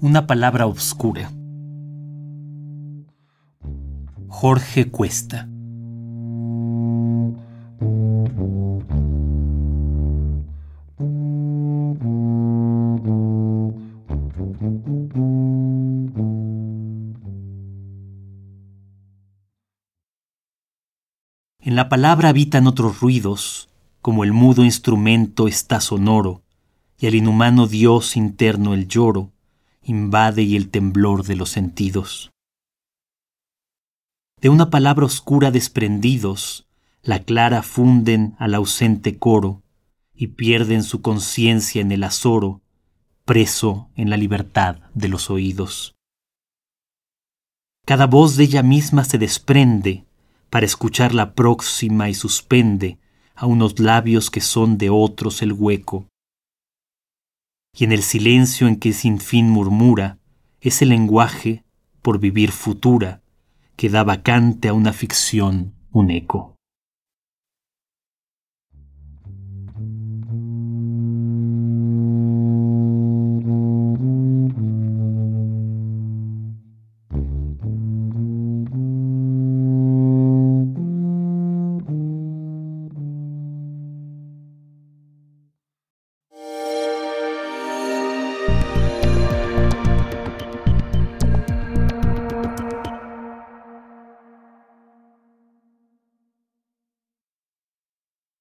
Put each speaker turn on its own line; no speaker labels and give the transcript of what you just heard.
una palabra obscura. Jorge Cuesta. En la palabra habitan otros ruidos, como el mudo instrumento está sonoro, y al inhumano Dios interno el lloro invade y el temblor de los sentidos. De una palabra oscura desprendidos, la clara funden al ausente coro, y pierden su conciencia en el azoro, preso en la libertad de los oídos. Cada voz de ella misma se desprende para escuchar la próxima y suspende a unos labios que son de otros el hueco. Y en el silencio en que sin fin murmura, ese lenguaje, por vivir futura, que da vacante a una ficción un eco.